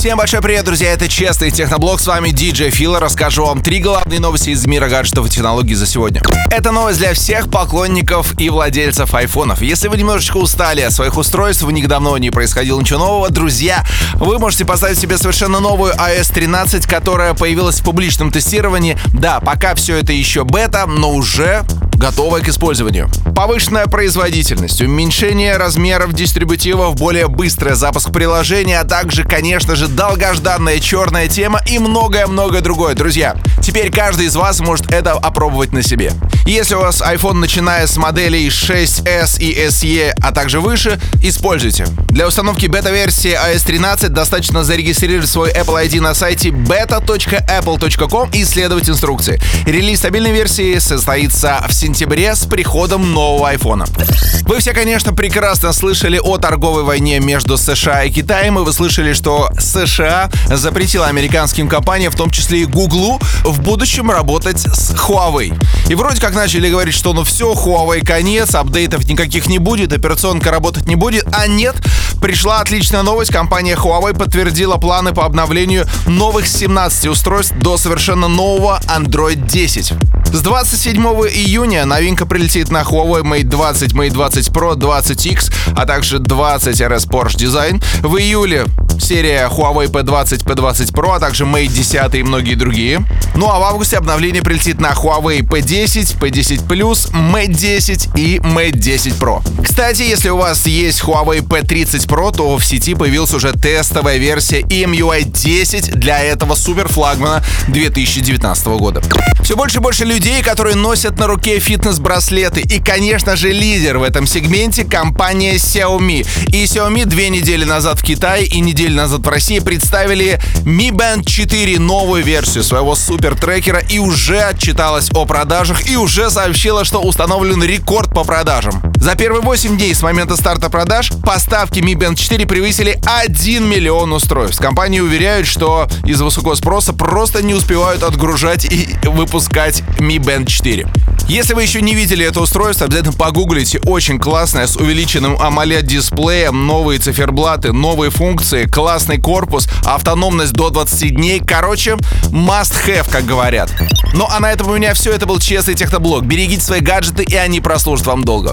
Всем большой привет, друзья, это Честный Техноблог, с вами диджей Фила. Расскажу вам три главные новости из мира гаджетов и технологий за сегодня. Это новость для всех поклонников и владельцев айфонов. Если вы немножечко устали от своих устройств, у них давно не происходило ничего нового, друзья, вы можете поставить себе совершенно новую iOS 13, которая появилась в публичном тестировании. Да, пока все это еще бета, но уже готовая к использованию. Повышенная производительность, уменьшение размеров дистрибутивов, более быстрый запуск приложения, а также, конечно же, долгожданная черная тема и многое-многое другое. Друзья, теперь каждый из вас может это опробовать на себе. Если у вас iPhone начиная с моделей 6s и SE, а также выше, используйте. Для установки бета-версии iOS 13 достаточно зарегистрировать свой Apple ID на сайте beta.apple.com и следовать инструкции. Релиз стабильной версии состоится в сентябре с приходом нового iPhone. Вы все, конечно, прекрасно слышали о торговой войне между США и Китаем, и вы слышали, что США запретила американским компаниям, в том числе и Google, в будущем работать с Huawei. И вроде как начали говорить, что ну все, Huawei конец, апдейтов никаких не будет, операционка работать не будет, а нет, пришла отличная новость. Компания Huawei подтвердила планы по обновлению новых 17 устройств до совершенно нового Android 10. С 27 июня новинка прилетит на Huawei Mate 20, Mate 20 Pro, 20X, а также 20 RS Porsche Design. В июле серия Huawei P20, P20 Pro, а также Mate 10 и многие другие. Ну а в августе обновление прилетит на Huawei P10, P10 Plus, Mate 10 и Mate 10 Pro. Кстати, если у вас есть Huawei P30 Pro, то в сети появилась уже тестовая версия EMUI 10 для этого супер флагмана 2019 года. Все больше и больше людей, которые носят на руке фитнес-браслеты. И, конечно же, лидер в этом сегменте — компания Xiaomi. И Xiaomi две недели назад в Китае и неделю назад в России представили Mi Band 4, новую версию своего супер-трекера, и уже отчиталась о продажах, и уже сообщила, что установлен рекорд по продажам. За первые 8 дней с момента старта продаж поставки Mi Band 4 превысили 1 миллион устройств. Компании уверяют, что из-за высокого спроса просто не успевают отгружать и выпускать Mi Band 4. Если вы еще не видели это устройство, обязательно погуглите. Очень классное, с увеличенным AMOLED-дисплеем, новые циферблаты, новые функции, классный корпус, автономность до 20 дней. Короче, must have, как говорят. Ну а на этом у меня все. Это был Честный Техноблог. Берегите свои гаджеты, и они прослужат вам долго.